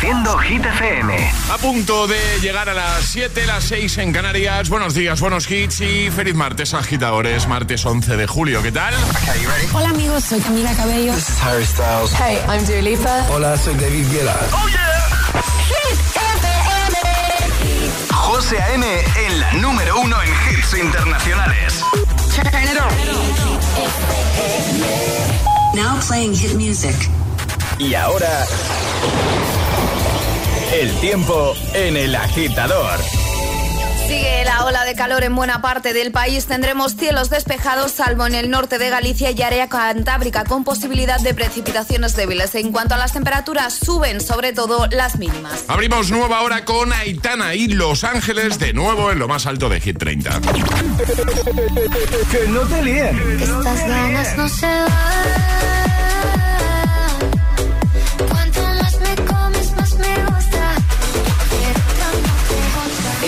Reproduciendo Hit FM. A punto de llegar a las 7, las 6 en Canarias. Buenos días, buenos hits y feliz martes, agitadores. Martes 11 de julio, ¿qué tal? Hola amigos, soy Camila Cabello. This is Harry Styles. Hey, I'm Dua Lipa. Hola, soy David Guetta. ¡Oh, yeah! Hit FM. José A.M. en la número uno en hits internacionales. Turn it on. Now playing hit music. Y ahora... El tiempo en el agitador. Sigue la ola de calor en buena parte del país. Tendremos cielos despejados, salvo en el norte de Galicia y área cantábrica, con posibilidad de precipitaciones débiles. En cuanto a las temperaturas, suben sobre todo las mínimas. Abrimos nueva hora con Aitana y Los Ángeles, de nuevo en lo más alto de Hit 30. Que no te líen. Estas ganas no se van.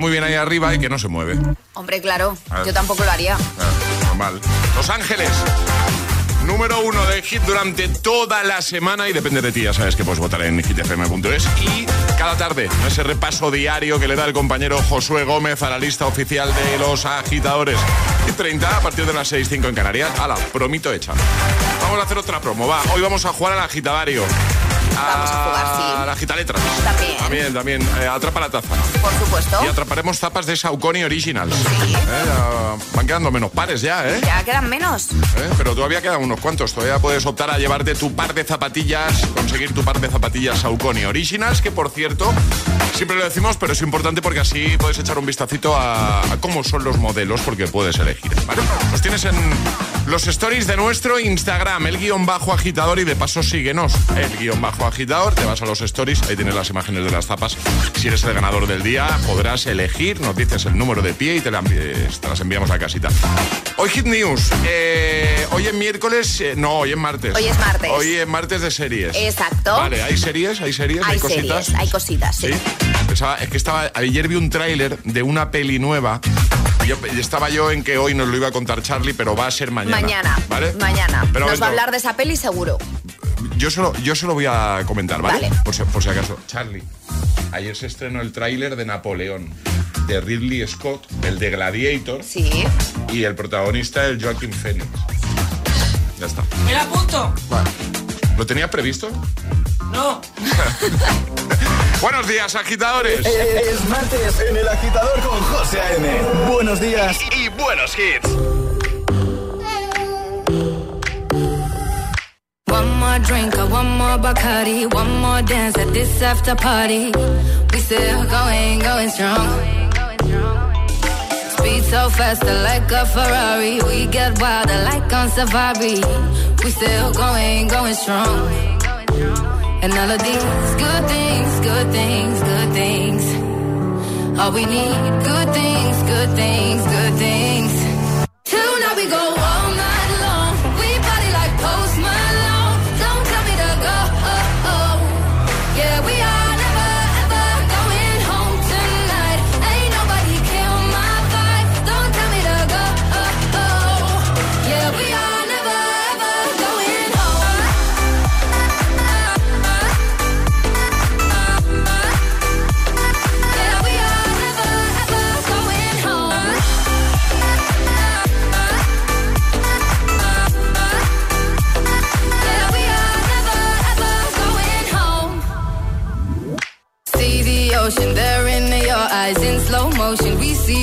Muy bien ahí arriba y que no se mueve. Hombre, claro, Ah. yo tampoco lo haría. Ah, normal. Los Ángeles. Número uno de hit durante toda la semana y depende de ti, ya sabes que puedes votar en hitfm.es y cada tarde ese repaso diario que le da el compañero Josué Gómez a la lista oficial de los agitadores. Y 30 a partir de las 6.05 en Canarias. Ala, promito hecha. Vamos a hacer otra promo, va. Hoy vamos a jugar al agitadario. Vamos a jugar, sí. A la agitaletras. También. También, también. Eh, atrapa la taza. Por supuesto. Y atraparemos tapas de Saucony Originals. Sí. Eh, van quedando menos pares ya, ¿eh? Ya quedan menos. ¿Eh? Pero todavía quedan unos cuantos. Todavía puedes optar a llevarte tu par de zapatillas, conseguir tu par de zapatillas Saucony Originals, que por cierto, siempre lo decimos, pero es importante porque así puedes echar un vistacito a, a cómo son los modelos, porque puedes elegir. ¿vale? Los tienes en los stories de nuestro Instagram, el guion bajo agitador, y de paso síguenos, el guion bajo agitador. Te vas a los stories, ahí tienes las imágenes de las zapas. Si eres el ganador del día, podrás elegir, nos dices el número de pie y te, la te las enviamos a casita. Hoy Hit News. eh, hoy es miércoles, eh, no, hoy es martes. Hoy es martes. Hoy es martes de series. Exacto. Vale, ¿hay series? ¿Hay series? Hay cositas? series, hay cositas, sí. Pensaba- es que estaba, ayer vi un tráiler de una peli nueva. y Yo, estaba yo en que hoy nos lo iba a contar Charlie, pero va a ser mañana. Mañana. ¿Vale? Mañana. Pero Nos va a hablar de esa peli seguro. yo solo, yo se lo voy a comentar, ¿vale? Vale. Por, si, por si acaso. Charlie, ayer se estrenó el tráiler de Napoleón, de Ridley Scott, el de Gladiator, Sí. y el protagonista, el Joaquin Phoenix. Ya está. ¡Me la apunto! Vale. ¿Lo tenías previsto? No. Buenos días, agitadores. Es martes en el agitador con José A.M. Buenos días y, y buenos hits. One more drink, or one more Bacardi, one more dance at this after party. We still going, going strong. Speed so faster like a Ferrari. We get wilder like on safari. We still going, going strong. And all of these good things, good things, good things. All we need, good things, good things, good things. Till now we go all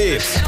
hits.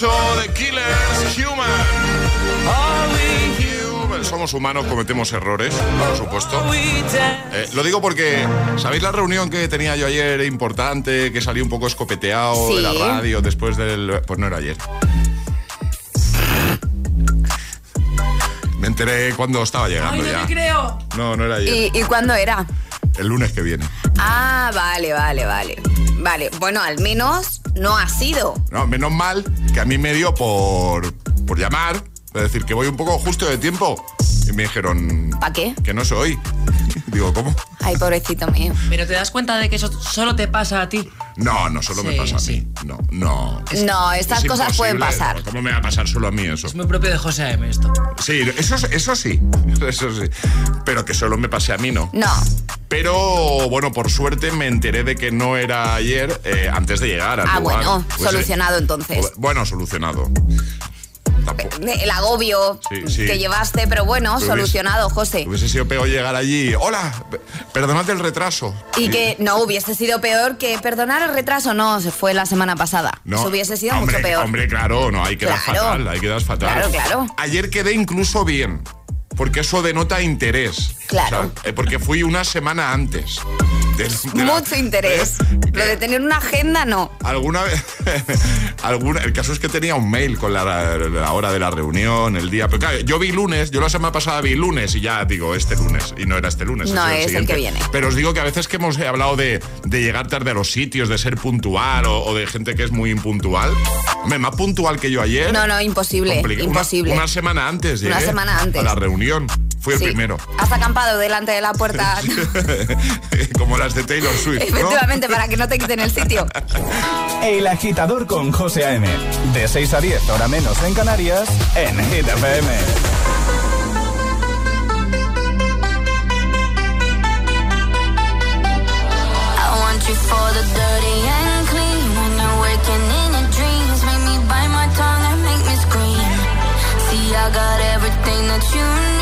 2008 de Killers Human. Human. Somos humanos, cometemos errores, por supuesto. Eh, lo digo porque, ¿sabéis la reunión que tenía yo ayer importante, que salí un poco escopeteado Sí. de la radio después del... Pues no era ayer. Me enteré cuando estaba ¡Ay, llegando no ya. te creo! No, no era ayer. ¿Y, ¿Y cuándo era? El lunes que viene. Ah, vale, vale, vale. Vale, bueno, al menos no ha sido. No, menos mal que a mí me dio por, por llamar, es decir, que voy un poco justo de tiempo. Y me dijeron ¿Para qué? que no soy. Digo, ¿cómo? Ay, pobrecito mío. Pero te das cuenta de que eso solo te pasa a ti. No, no solo me pasa a sí. mí. No, no. No, estas Es cosas pueden pasar. ¿Cómo me va a pasar solo a mí eso? Es muy propio de José A.M. esto. Sí, eso, eso sí, eso sí. Pero que solo me pase a mí, no. No. Pero bueno, por suerte me enteré de que no era ayer eh, antes de llegar al Ah, lugar. bueno, Pues, eh, solucionado entonces. Bueno, solucionado. Tampoco. El agobio Sí, sí. que llevaste, pero bueno, Hubiese- solucionado, José. Hubiese sido peor llegar allí. Hola, pe- perdonad el retraso. Y que no hubiese sido peor que perdonar el retraso, no, se fue la semana pasada. No, Eso hubiese sido hombre, mucho peor. Hombre, claro, no, ahí quedas Claro. fatal, ahí quedas fatal. Claro, claro. Ayer quedé incluso bien, porque eso denota interés. Claro. O sea, eh, porque fui una semana antes. de- de la- Mucho interés. ¿Eh? Lo de tener una agenda, no. Alguna vez, alguna, el caso es que tenía un mail con la, la hora de la reunión, el día. Pero claro, yo vi lunes, yo la semana pasada vi lunes y ya digo este lunes. Y no era este lunes. No, es el que viene. Pero os digo que a veces que hemos hablado de, de llegar tarde a los sitios, de ser puntual o, o de gente que es muy impuntual. Hombre, más puntual que yo ayer. No, no, imposible, una- imposible. Una, semana antes llegué. Una semana antes. A la reunión. Fui el Sí. primero. Has acampado delante de la puerta. Como las de Taylor Swift. ¿no? Efectivamente, para que no te quiten el sitio. El agitador con José A.M. De 6 a 10, hora menos en Canarias, en Hit FM. You for the dirty and clean. When you're waking in your dreams, make me bite my tongue and make me scream. See, I got everything that you need.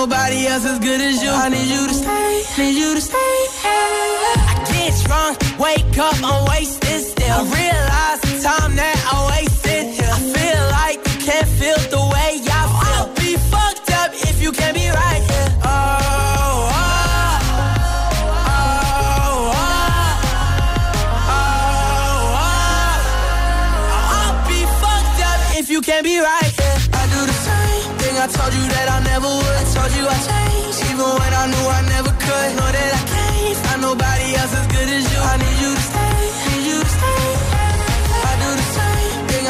Nobody else as good as you. I need you to stay, need you to stay. I get drunk, wake up, I'm wasted still. I realize the time that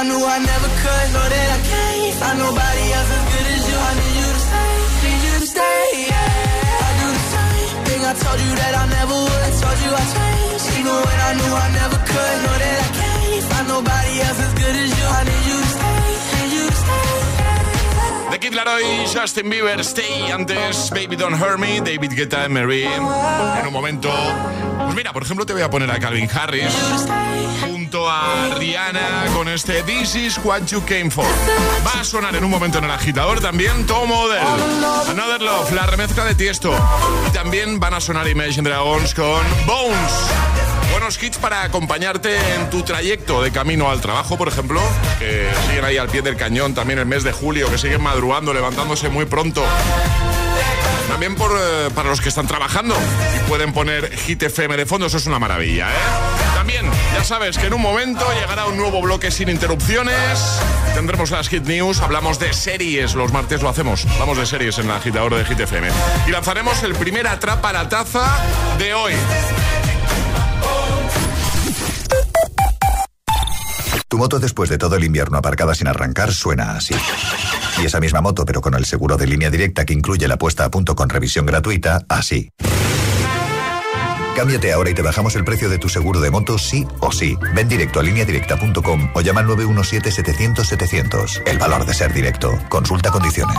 I knew I never De Kid Laroi, Justin Bieber, Stay, antes Baby Don't Hurt Me, David Guetta, Mary. En un momento, pues mira, por ejemplo, te voy a poner a Calvin Harris junto a Rihanna con este This Is What You Came For. Va a sonar en un momento en el agitador también Tom Odell, Another Love, la remezcla de Tiesto. Y también van a sonar Imagine Dragons con Bones. Buenos hits para acompañarte en tu trayecto de camino al trabajo, por ejemplo, que siguen ahí al pie del cañón también el mes de julio, que siguen madrugando, levantándose muy pronto. También por, eh, para los que están trabajando y pueden poner Hit FM de fondo, eso es una maravilla, ¿eh? También, ya sabes que en un momento llegará un nuevo bloque sin interrupciones. Tendremos las Hit News, hablamos de series, los martes lo hacemos, hablamos de series en el agitador de Hit FM. Y lanzaremos el primer Atrapa la Taza de hoy. Tu moto después de todo el invierno aparcada sin arrancar suena así. Y esa misma moto, pero con el seguro de línea directa que incluye la puesta a punto con revisión gratuita, así. Cámbiate ahora y te bajamos el precio de tu seguro de moto sí o sí. Ven directo a lineadirecta.com o llama al 917-700-700. El valor de ser directo. Consulta condiciones.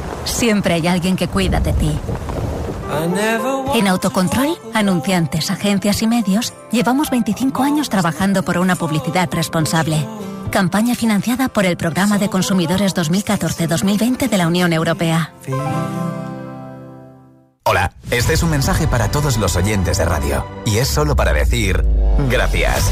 Siempre hay alguien que cuida de ti. En Autocontrol, anunciantes, agencias y medios, llevamos 25 años trabajando por una publicidad responsable. Campaña financiada por el Programa de Consumidores 2014-2020 de la Unión Europea. Hola, este es un mensaje para todos los oyentes de radio. Y es solo para decir gracias.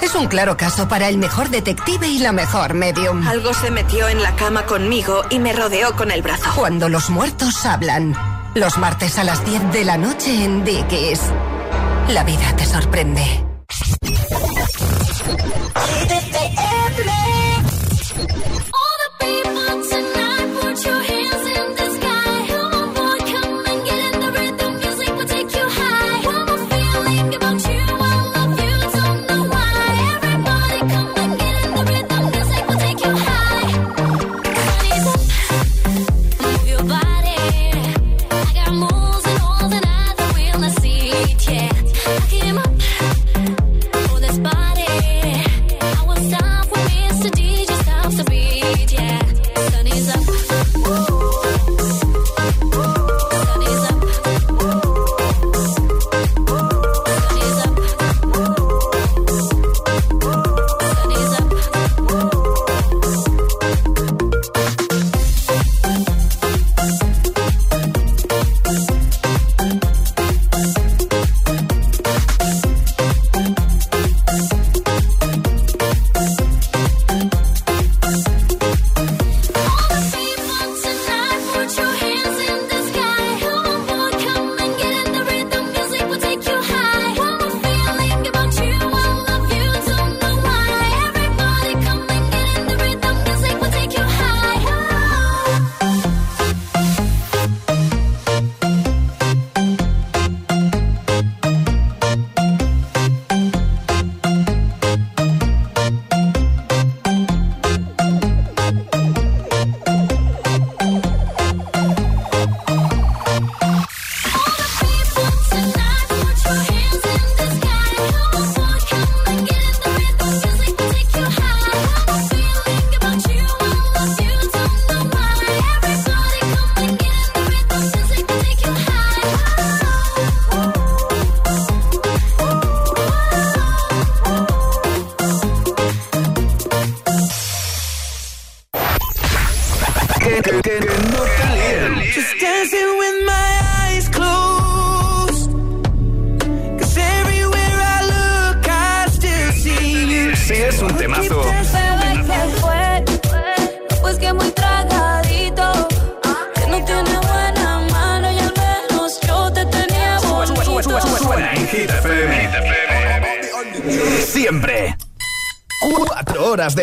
Es un claro caso para el mejor detective y la mejor medium. Algo se metió en la cama conmigo y me rodeó con el brazo. Cuando los muertos hablan. Los martes a las 10 de la noche en Dickies. La vida te sorprende.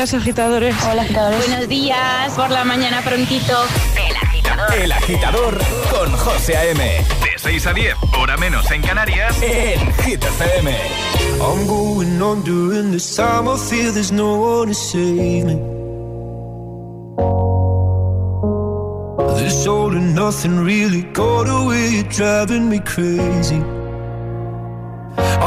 días, agitadores. Hola, agitadores. Buenos días, por la mañana prontito. El agitador. El agitador con José A.M. De 6 a 10, hora menos en Canarias, en Hit FM. I'm going on during this time, I feel there's no one to save me. This all and nothing really got away, driving me crazy.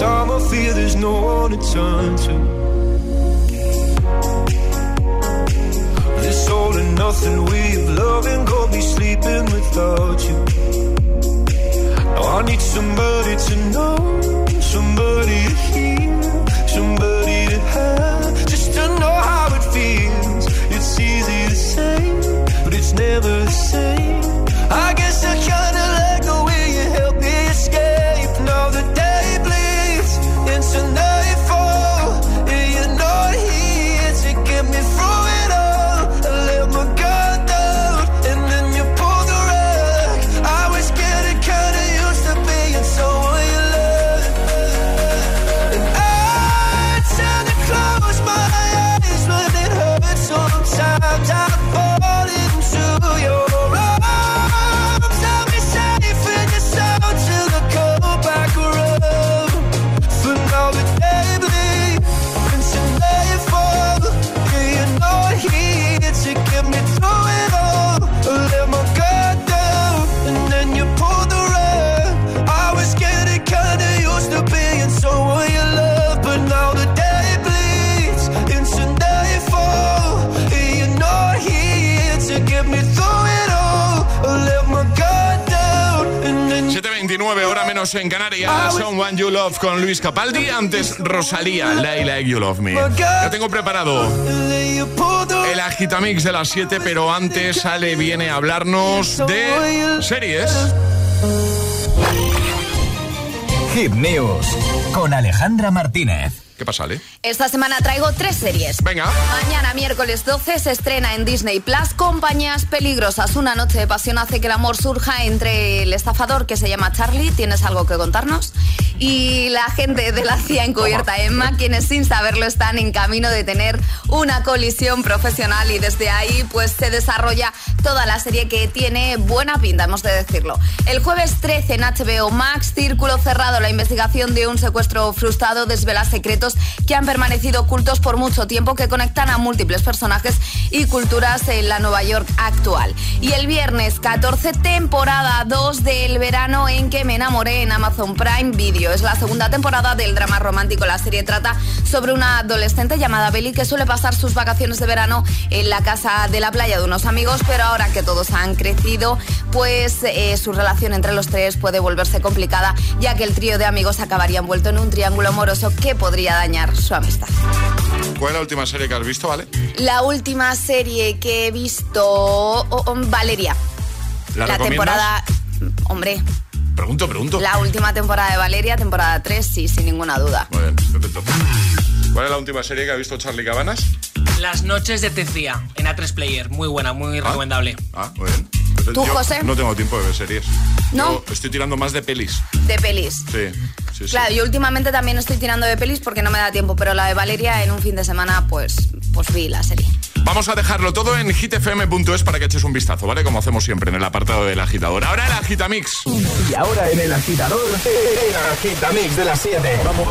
time I feel there's no one to turn to. This all and nothing we've loving, go be sleeping without you. Now I need somebody to know, somebody to hear, somebody to have, just to know how it feels. It's easy to say, but it's never the same. I guess I can't. Menos en Canarias. Someone You Love con Luis Capaldi. Antes Rosalía, Like Like You Love Me. Ya tengo preparado el agitamix de las 7, pero antes sale, viene a hablarnos de series. Hip News con Alejandra Martínez. ¿Qué pasa, Ale? Esta semana traigo tres series. Venga. Mañana, miércoles 12, se estrena en Disney Plus Compañías Peligrosas. Una noche de pasión hace que el amor surja entre el estafador que se llama Charlie. ¿Tienes algo que contarnos? Y la gente de la CIA encubierta Emma, quienes sin saberlo están en camino de tener una colisión profesional y desde ahí pues se desarrolla toda la serie que tiene buena pinta, hemos de decirlo. El jueves 13 en HBO Max, Círculo Cerrado, la investigación de un secuestro frustrado desvela secretos que han permanecido ocultos por mucho tiempo que conectan a múltiples personajes y culturas en la Nueva York actual. Y el viernes 14, temporada 2 del verano en que me enamoré en Amazon Prime Video. Es la segunda temporada del drama romántico. La serie trata sobre una adolescente llamada Belly que suele pasar sus vacaciones de verano en la casa de la playa de unos amigos, pero ahora que todos han crecido, pues eh, su relación entre los tres puede volverse complicada, ya que el trío de amigos acabaría envuelto en un triángulo amoroso que podría dañar su amistad. ¿Cuál es la última serie que has visto, Vale? La última serie que he visto, oh, oh, Valeria. ¿La, temporada, hombre. Pregunto, pregunto. La última temporada de Valeria, temporada 3, sí, sin ninguna duda. Muy bien, perfecto. ¿Cuál es la última serie que ha visto Charlie Cabanas? Las noches de Tecía, en A3 Player. Muy buena, muy recomendable. Ah, muy bien. ¿Tú, Yo José? No tengo tiempo de ver series. ¿No? Yo estoy tirando más de pelis. De pelis. Sí, sí, sí. Claro, yo últimamente también estoy tirando de pelis porque no me da tiempo, pero la de Valeria en un fin de semana, pues, pues vi la serie. Vamos a dejarlo todo en hitfm.es para que eches un vistazo, ¿vale? Como hacemos siempre en el apartado del agitador. Ahora el agitamix. Y ahora en el agitador, el agitamix de las 7. Vamos.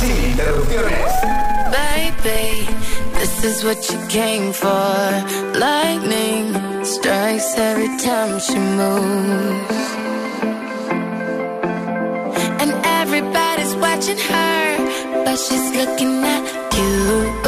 Sin interrupciones. Baby, this is what you came for. Lightning strikes every time she moves. And everybody's watching her, but she's looking at you.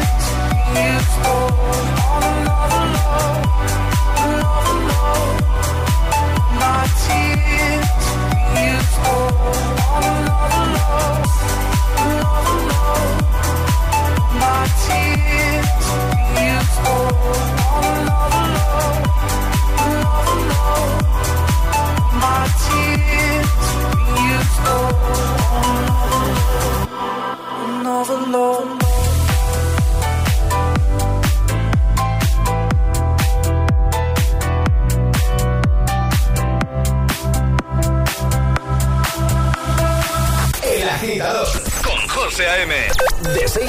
Oh.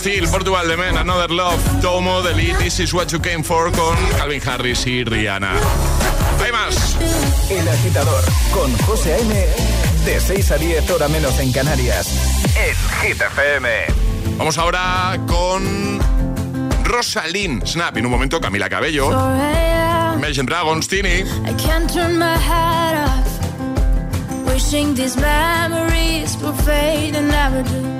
Steel, Portugal de Men, Another Love, Tomo, The Lead, This Is What You Came For con Calvin Harris y Rihanna. Hay más. El agitador con José A.M. De 6 a 10 hora menos en Canarias. En Hit FM. Vamos ahora con Rosalind Snap. En un momento Camila Cabello. Imagine Dragons, Tini. I can't turn my head off. Wishing these memories will fade and never do.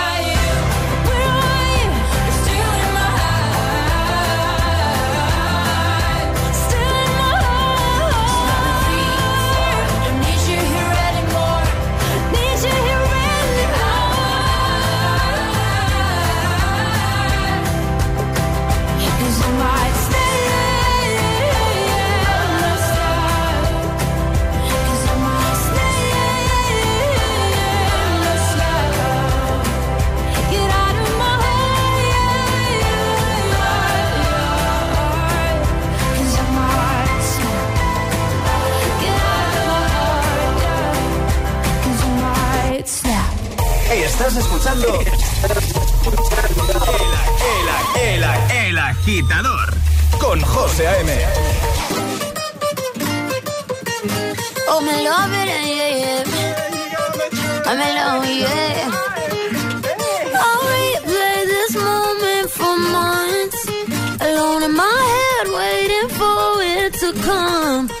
Estás escuchando el, el, el, el, agitador con José A.M. Oh, me love it, yeah, yeah. I'm alone, yeah. I'll replay this moment for months. Alone in my head, waiting for it to come.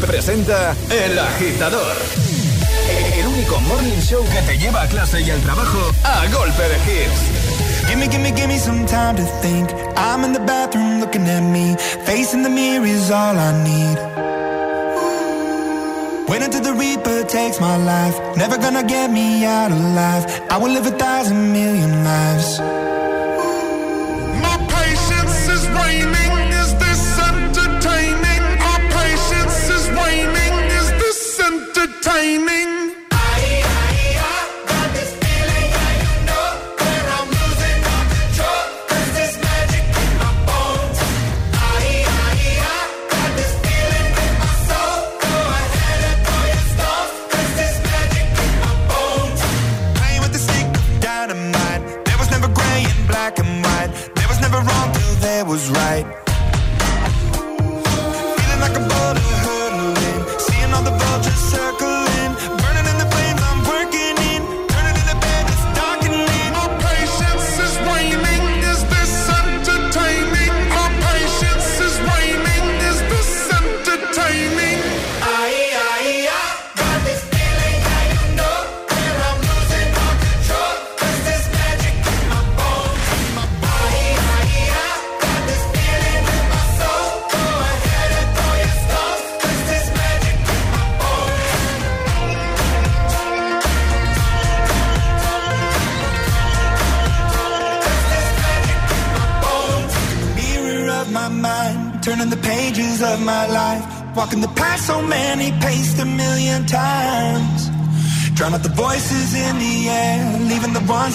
Presenta El Agitador. El único morning show que te lleva a clase y al trabajo a golpe de hits. Gimme, gimme, gimme some time to think. I'm in the bathroom looking at me. Facing the mirror is all I need. Wait until the Reaper takes my life. Never gonna get me out alive. I will live a thousand million lives.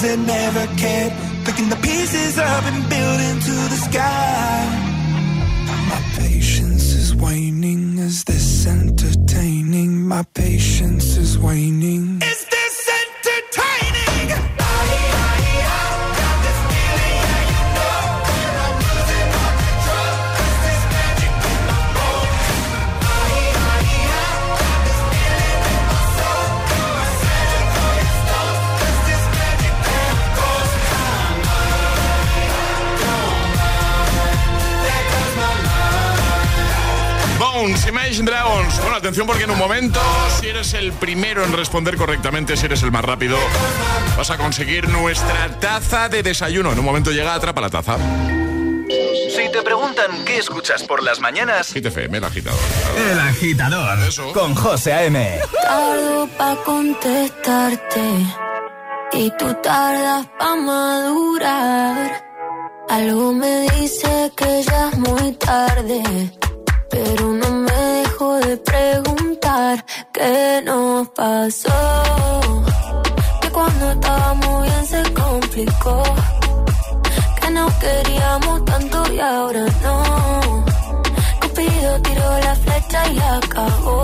That never cared, picking the pieces up and building to the sky. Atención porque en un momento, si eres el primero en responder correctamente, si eres el más rápido, vas a conseguir nuestra taza de desayuno. En un momento llega Atrapa la Taza. Si te preguntan qué escuchas por las mañanas, Hit FM, el agitador. El Agitador con José A.M. Tardo pa' contestarte y tú tardas pa' madurar. Algo me dice que ya es muy tarde, pero dejo de preguntar qué nos pasó. Que cuando estábamos bien se complicó, que no queríamos tanto y ahora no. Cupido tiró la flecha y la cagó.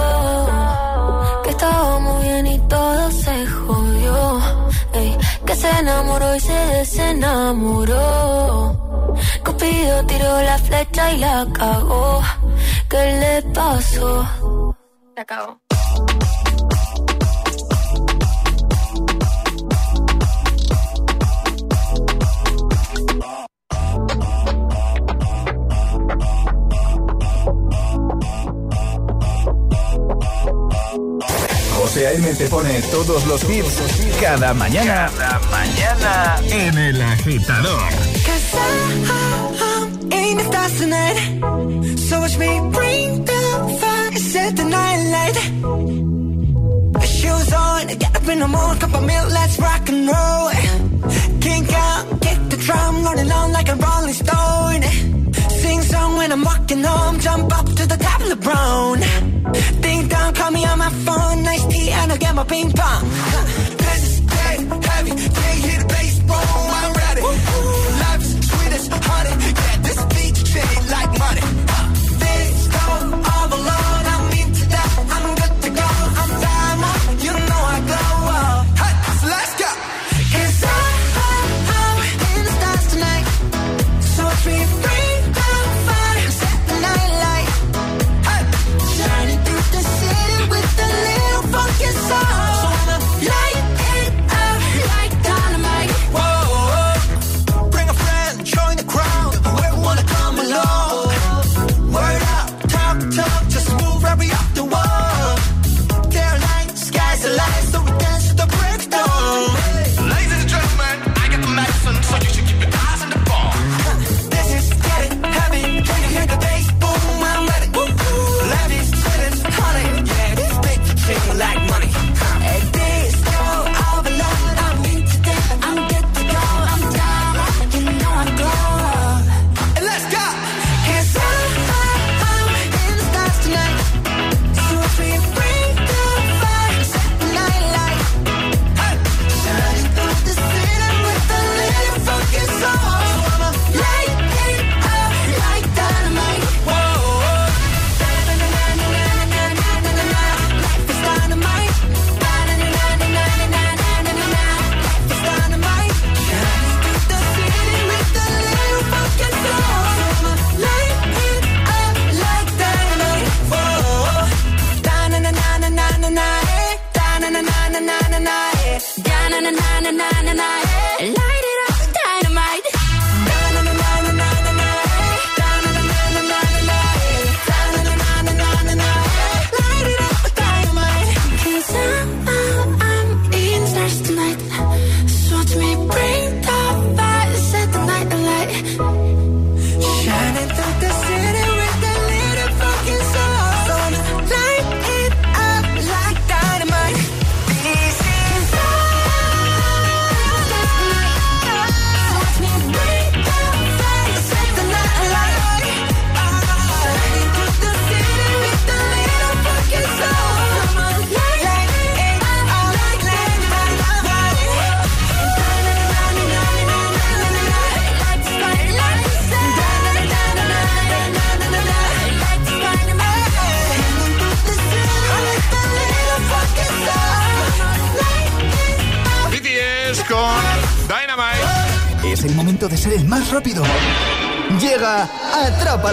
Enamoró y se desenamoró. Cupido tiró la flecha y la cagó. ¿Qué le pasó? Se acabó. José A.M. te pone todos los hits cada mañana. Cada mañana en El Agitador. Cause I, I'm in the stars tonight. So watch me bring the fire, set the night light. Shoes on, get up in the morning, cup of milk, let's rock and roll. Kink out, kick the drum, rolling on like a rolling stone. Sing song when I'm walking home, jump up to the top of the brown. Ding dong, call me on my phone, nice tea, and I'll get my ping pong.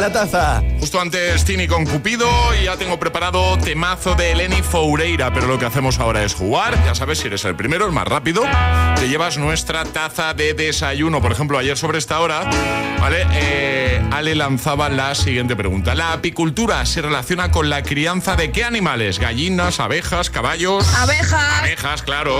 la Taza. Justo antes Tini con Cupido y ya tengo preparado temazo de Eleni Foureira, pero lo que hacemos ahora es jugar. Ya sabes, si eres el primero, el más rápido, te llevas nuestra taza de desayuno. Por ejemplo, ayer sobre esta hora, ¿vale? Eh, Ale lanzaba la siguiente pregunta. ¿La apicultura se relaciona con la crianza de qué animales? ¿Gallinas, abejas, caballos? Abejas. Abejas, claro.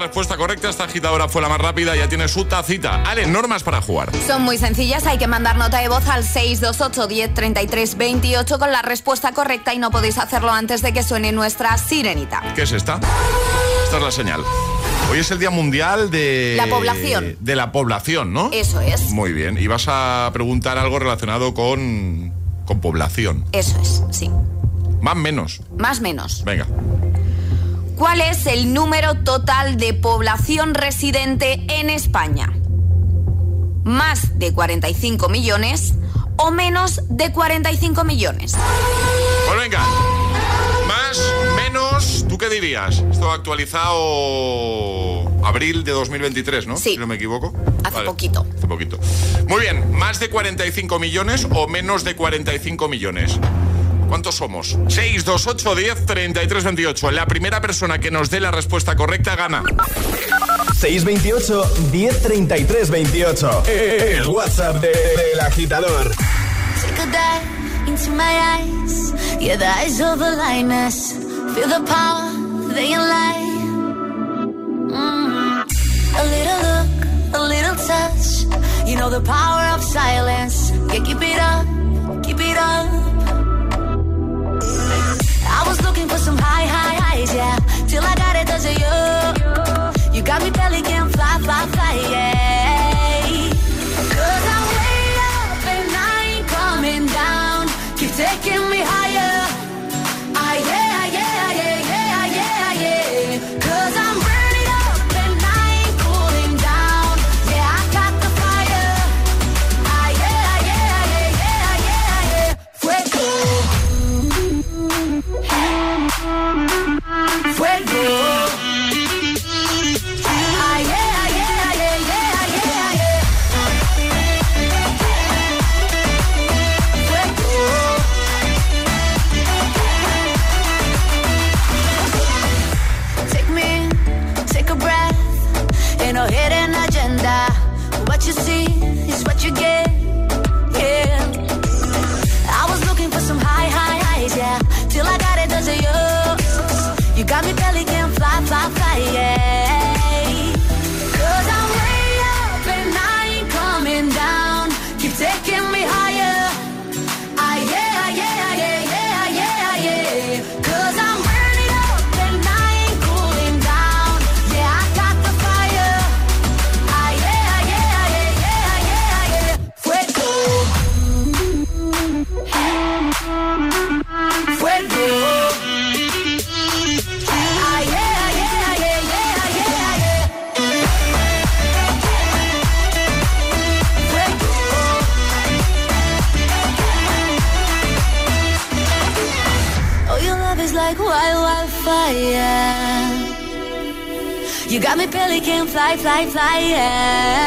Respuesta correcta. Esta agitadora fue la más rápida. Ya tiene su tacita. Ale, normas para jugar. Son muy sencillas, hay que mandar nota de voz al 628 10 33 28 con la respuesta correcta y no podéis hacerlo antes de que suene nuestra sirenita. ¿Qué es esta? Esta es la señal. Hoy es el Día Mundial de... La población. De la población, ¿no? Eso es. Muy bien. Y vas a preguntar algo relacionado con... con población. Eso es, sí. Más menos. Más menos. Venga. ¿Cuál es el número total de población residente en España? ¿Más de 45 millones o menos de 45 millones? Pues venga. Más, menos, ¿tú qué dirías? Esto actualizado abril de 2023, ¿no? Sí. Si no me equivoco. Hace poquito. Hace poquito. Muy bien, ¿más de 45 millones o menos de 45 millones? ¿Cuántos somos? 6, 2, 8, 10, 33, 28. La primera persona que nos dé la respuesta correcta gana. 628 1033 28. El WhatsApp del de, El agitador. Take a dive into my eyes. Yeah, the eyes of the lioness. Feel the power, they light. Mm. A little look, a little touch. You know the power of silence. Yeah, keep it up, keep it up. I was looking for some high, high highs, yeah. Till I got it, does it you? You got me belly can fly, fly, yeah.